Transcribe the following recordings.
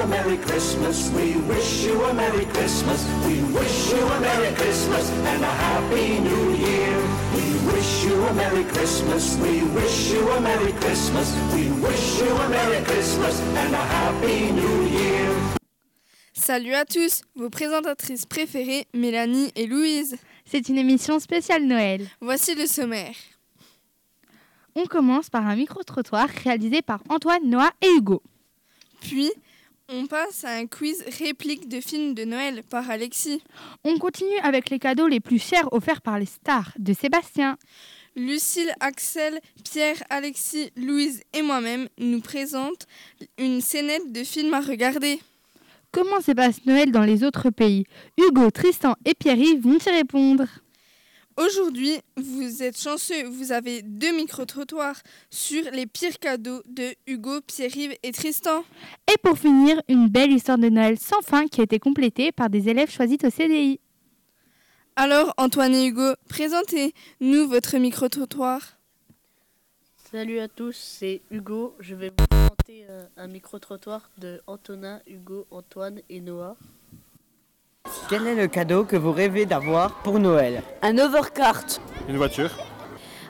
a Merry Christmas. We wish you a Merry Christmas. We wish you a Merry Christmas and a Happy New Year. We wish you a Merry Christmas. We wish you a Merry Christmas. We wish you a Merry Christmas and a Happy New Year. Salut à tous, vos présentatrices préférées, Mélanie et Louise. C'est une émission spéciale Noël. Voici le sommaire. On commence par un micro-trottoir réalisé par Antoine, Noah et Hugo. Puis, on passe à un quiz réplique de film de Noël par Alexis. On continue avec les cadeaux les plus chers offerts par les stars de Sébastien. Lucille, Axel, Pierre, Alexis, Louise et moi-même nous présentent une scénette de film à regarder. Comment se passe Noël dans les autres pays? Hugo, Tristan et Pierre-Yves vont y répondre. Aujourd'hui, vous êtes chanceux, vous avez deux micro-trottoirs sur les pires cadeaux de Hugo, Pierre-Yves et Tristan. Et pour finir, une belle histoire de Noël sans fin qui a été complétée par des élèves choisis au CDI. Alors, Antoine et Hugo, présentez-nous votre micro-trottoir. Salut à tous, c'est Hugo. Je vais vous présenter euh, un micro-trottoir de Antonin, Hugo, Antoine et Noah. Quel est le cadeau que vous rêvez d'avoir pour Noël Un overcart. Une voiture.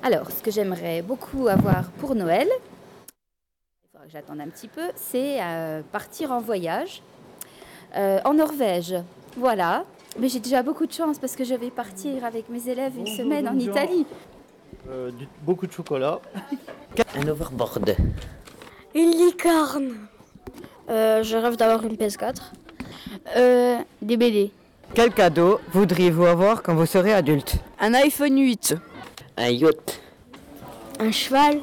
Alors, ce que j'aimerais beaucoup avoir pour Noël, il faudra que j'attende un petit peu, c'est euh, partir en voyage euh, en Norvège. Voilà. Mais j'ai déjà beaucoup de chance parce que je vais partir avec mes élèves une semaine en Italie. Euh, du- beaucoup de chocolat. Un overboard. Une licorne. Euh, je rêve d'avoir une PS4. Euh, des BD. Quel cadeau voudriez-vous avoir quand vous serez adulte Un iPhone 8. Un yacht. Un cheval.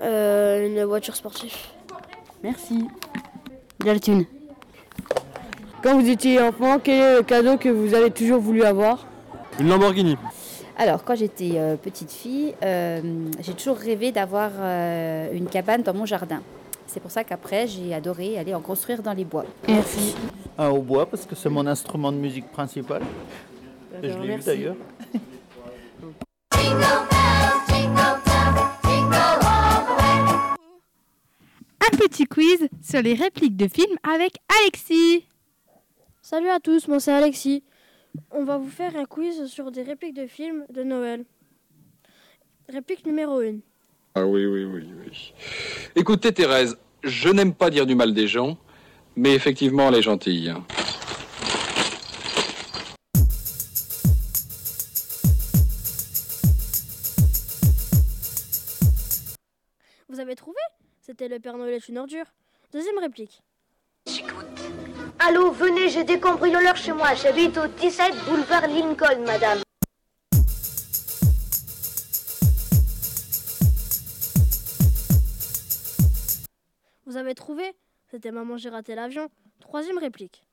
Euh, une voiture sportive. Merci. De la thune. Quand vous étiez enfant, quel est le cadeau que vous avez toujours voulu avoir Une Lamborghini. Alors, quand j'étais euh, petite fille, euh, j'ai toujours rêvé d'avoir euh, une cabane dans mon jardin. C'est pour ça qu'après, j'ai adoré aller en construire dans les bois. Merci. Un hautbois parce que c'est mon instrument de musique principal. Et je l'ai eu d'ailleurs. Un petit quiz sur les répliques de films avec Alexis. Salut à tous, moi c'est Alexis. On va vous faire un quiz sur des répliques de films de Noël. Réplique numéro 1. Ah oui, oui, oui, oui. Écoutez, Thérèse, je n'aime pas dire du mal des gens, mais effectivement, elle est gentille. hein. Vous avez trouvé? C'était le Père Noël est une ordure. Deuxième réplique. Allô, venez, j'ai des cambrioleurs chez moi. J'habite au 17 boulevard Lincoln, madame. Vous avez trouvé? C'était Maman j'ai raté l'avion. Troisième réplique.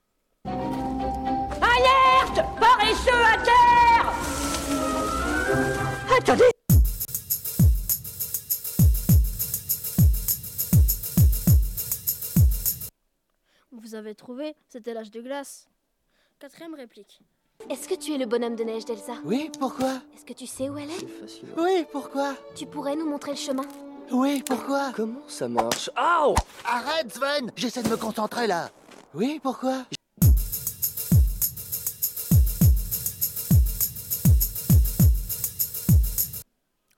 Alerte Paresseux à terre Attendez Vous avez trouvé C'était l'âge de glace. Quatrième réplique. Est-ce que tu es le bonhomme de neige d'Elsa? Oui, pourquoi? Est-ce que tu sais où elle est? Oui, pourquoi? Tu pourrais nous montrer le chemin? Oui, pourquoi Comment ça marche Oh Arrête, Sven J'essaie de me concentrer là. Oui, pourquoi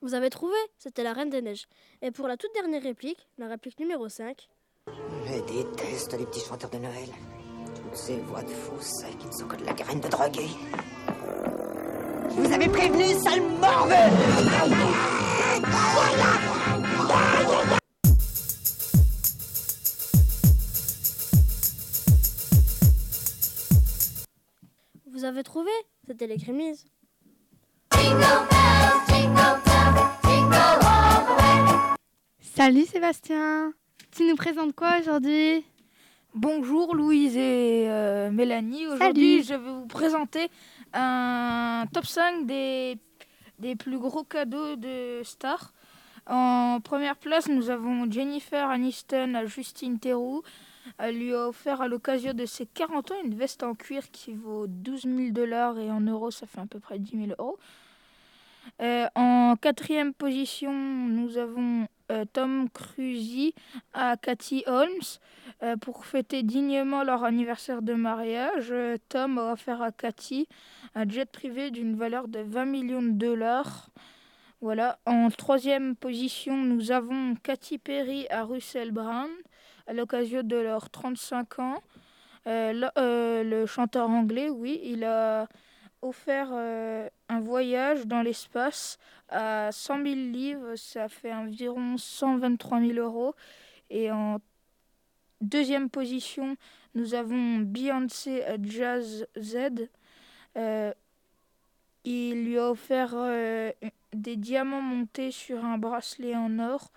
Vous avez trouvé C'était la Reine des Neiges. Et pour la toute dernière réplique, la réplique numéro 5. Je déteste les petits chanteurs de Noël. Toutes ces voix de fausses qui ne sont que de la graine de drogués. Je vous avais prévenu, sale morveux Vous avez trouvé? C'était les Crémises. Salut Sébastien. Tu nous présentes quoi aujourd'hui? Bonjour Louise et euh, Mélanie. Aujourd'hui, je vais vous présenter un top 5 des, des plus gros cadeaux de stars. En première place, nous avons Jennifer Aniston à Justine Theroux. Elle lui a offert à l'occasion de ses 40 ans une veste en cuir qui vaut 12 000 dollars et en euros, ça fait à peu près 10 000 euros. Euh, en quatrième position, nous avons euh, Tom Cruise à Cathy Holmes. Euh, pour fêter dignement leur anniversaire de mariage, Tom a offert à Cathy un jet privé d'une valeur de 20 millions de dollars. Voilà. En troisième position, nous avons Katy Perry à Russell Brand à l'occasion de leurs 35 ans. Euh, le, euh, le chanteur anglais, oui, il a offert euh, un voyage dans l'espace à 100 000 livres, ça fait environ 123 000 euros. Et en deuxième position, nous avons Beyoncé à Jazz Z. Il lui a offert euh, des diamants montés sur un bracelet en or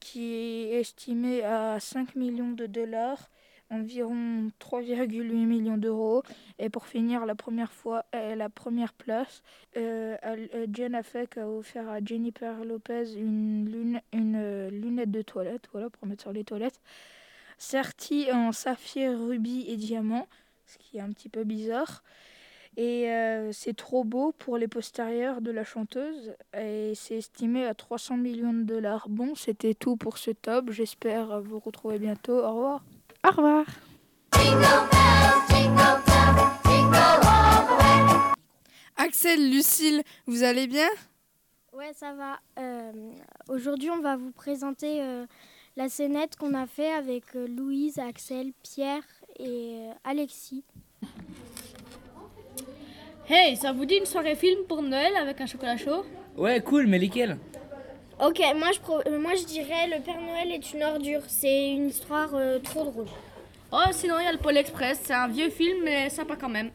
qui est estimé à 5 millions de dollars, environ 3,8 millions d'euros. Et pour finir, la première fois, euh, la première place, euh, euh, Affleck a offert à Jennifer Lopez une, lune- une lunette de toilette, voilà, pour mettre sur les toilettes, sertie en saphir, rubis et diamant, ce qui est un petit peu bizarre. Et euh, c'est trop beau pour les postérieurs de la chanteuse et c'est estimé à 300 millions de dollars. Bon, c'était tout pour ce top. J'espère vous retrouver bientôt. Au revoir. Au revoir. Axel, Lucille, vous allez bien? Ouais, ça va. Euh, Aujourd'hui, on va vous présenter euh, la scénette qu'on a fait avec euh, Louise, Axel, Pierre et euh, Alexis. Hey, ça vous dit une soirée film pour Noël avec un chocolat chaud? Ouais, cool, mais lesquels? Ok, moi je, pro- euh, moi je dirais Le Père Noël est une ordure. C'est une histoire euh, trop drôle. Oh, sinon il y a le Pôle Express, c'est un vieux film mais sympa quand même.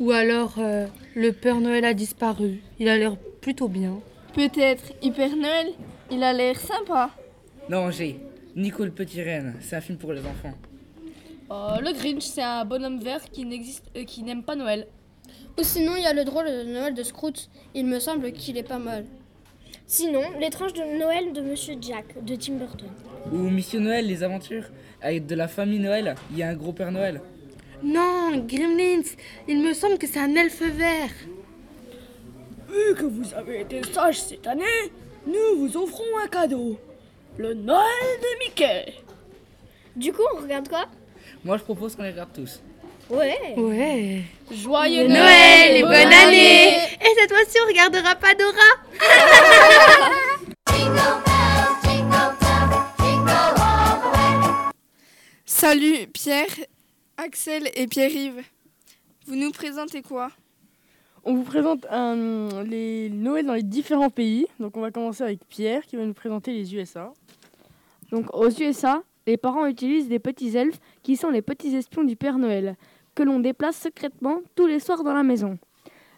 Ou alors, euh, le Père Noël a disparu. Il a l'air plutôt bien. Peut-être Hyper Noël Il a l'air sympa. Non, j'ai. Nico le petit renne, c'est un film pour les enfants. Oh, le Grinch, c'est un bonhomme vert qui n'existe, euh, qui n'aime pas Noël. Ou sinon, il y a le drôle de Noël de Scrooge. Il me semble qu'il est pas mal. Sinon, l'étrange de Noël de Monsieur Jack de Tim Burton. Ou Mission Noël, les aventures. Avec de la famille Noël, il y a un gros Père Noël. Non, Gremlins, il me semble que c'est un elfe vert. Vu que vous avez été sage cette année, nous vous offrons un cadeau. Le Noël de Mickey. Du coup, on regarde quoi? Moi, je propose qu'on les regarde tous. Ouais. Ouais. Joyeux Noël et bonne année Et cette fois-ci, on regardera pas Dora Salut Pierre, Axel et Pierre-Yves. Vous nous présentez quoi? On vous présente un- les Noëls dans les différents pays. Donc on va commencer avec Pierre qui va nous présenter les USA. Donc aux USA, les parents utilisent des petits elfes qui sont les petits espions du Père Noël, que l'on déplace secrètement tous les soirs dans la maison.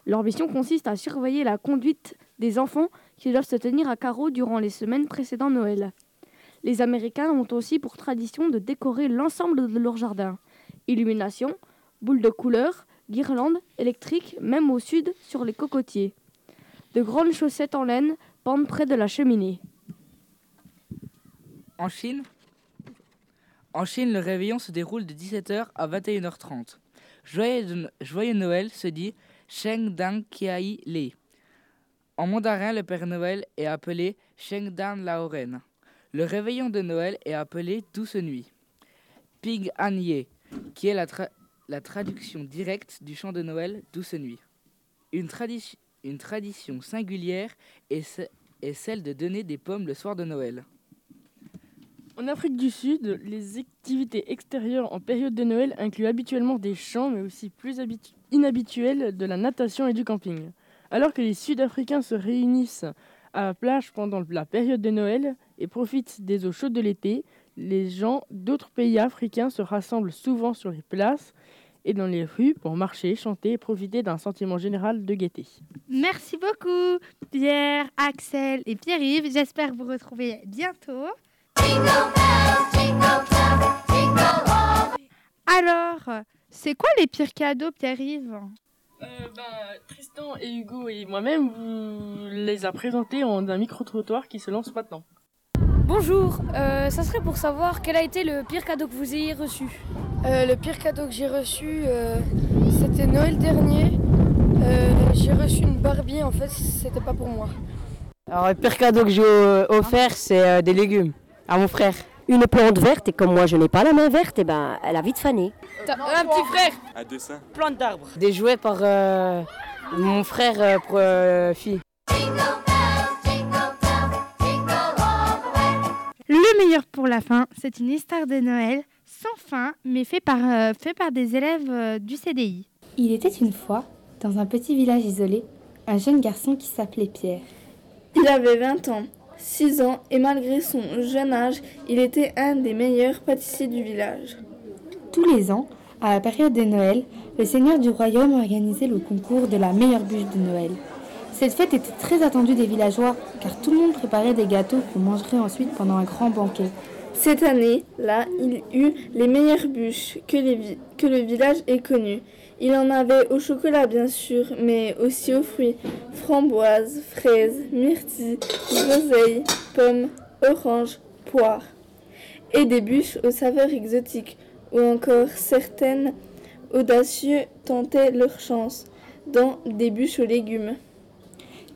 Leur mission consiste à surveiller la conduite des enfants qui doivent se tenir à carreau durant les semaines précédant Noël. Les Américains ont aussi pour tradition de décorer l'ensemble de leur jardin. Illumination, boules de couleurs, guirlandes électriques, même au sud sur les cocotiers. De grandes chaussettes en laine pendent près de la cheminée. En Chine En Chine, le réveillon se déroule de 17h à 21h30. Joyeux, Noël se dit Sheng Dang Kiai Le. En mandarin, le Père Noël est appelé Sheng Dan Laoren. Le réveillon de Noël est appelé Douce Nuit. Ping An Ye, qui est la, tra- la traduction directe du chant de Noël Douce Nuit. Une, tradi- une tradition singulière est celle de donner des pommes le soir de Noël. En Afrique du Sud, les activités extérieures en période de Noël incluent habituellement des chants, mais aussi plus habitu- inhabituels de la natation et du camping. Alors que les Sud-Africains se réunissent à la plage pendant la période de Noël et profitent des eaux chaudes de l'été, les gens d'autres pays africains se rassemblent souvent sur les places et dans les rues pour marcher, chanter et profiter d'un sentiment général de gaieté. Merci beaucoup, Pierre, Axel et Pierre-Yves. J'espère vous retrouver bientôt. Alors, c'est quoi les pires cadeaux, Pierre-Yves Euh, ben, Tristan et Hugo et moi-même vous les a présentés en un micro-trottoir qui se lance maintenant. Bonjour, euh, ça serait pour savoir quel a été le pire cadeau que vous ayez reçu. Euh, le pire cadeau que j'ai reçu, euh, c'était Noël dernier. Euh, j'ai reçu une Barbie, en fait, c'était pas pour moi. Alors, le pire cadeau que j'ai offert, c'est euh, des légumes à mon frère. Une plante verte, et comme moi je n'ai pas la main verte, et ben elle a vite fané. Un petit frère Un dessin. Plante d'arbres. Des jouets par euh, mon frère euh, pour euh, fille. Le meilleur pour la fin, c'est une histoire de Noël sans fin, mais fait par, euh, fait par des élèves euh, du CDI. Il était une fois, dans un petit village isolé, un jeune garçon qui s'appelait Pierre. Il avait 20 ans, 6 ans, et malgré son jeune âge, il était un des meilleurs pâtissiers du village. Tous les ans, à la période de Noël, le seigneur du royaume organisait le concours de la meilleure bûche de Noël. Cette fête était très attendue des villageois, car tout le monde préparait des gâteaux qu'on mangerait ensuite pendant un grand banquet. Cette année-là, il eut les meilleures bûches que, le village ait connues. Il en avait au chocolat bien sûr, mais aussi aux fruits, framboises, fraises, myrtilles, groseilles, pommes, oranges, poires. Et des bûches aux saveurs exotiques, ou encore certaines audacieux tentaient leur chance dans des bûches aux légumes.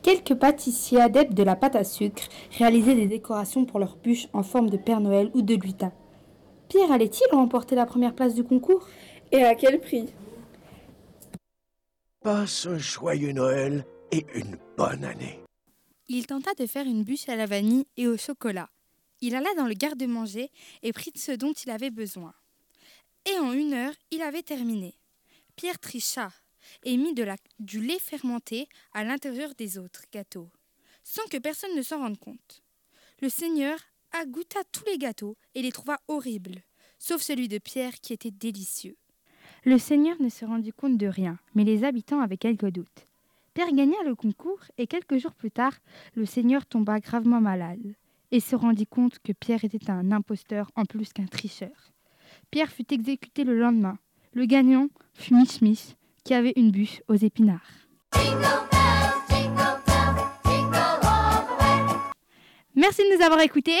Quelques pâtissiers adeptes de la pâte à sucre réalisaient des décorations pour leurs bûches en forme de Père Noël ou de lutin. Pierre allait-il remporter la première place du concours? Et à quel prix? Passe un joyeux Noël et une bonne année. Il tenta de faire une bûche à la vanille et au chocolat. Il alla dans le garde-manger et prit ce dont il avait besoin. Et en une heure, il avait terminé. Pierre tricha et mit de la- du lait fermenté à l'intérieur des autres gâteaux, sans que personne ne s'en rende compte. Le Seigneur a goûta tous les gâteaux et les trouva horribles, sauf celui de Pierre qui était délicieux. Le Seigneur ne se rendit compte de rien, mais les habitants avaient quelques doutes. Pierre gagna le concours et quelques jours plus tard, le Seigneur tomba gravement malade et se rendit compte que Pierre était un imposteur en plus qu'un tricheur. Pierre fut exécuté le lendemain. Le gagnant fut qui avait une bûche aux épinards. Merci de nous avoir écoutés.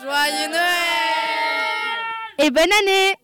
Joyeux Noël. Et bonne année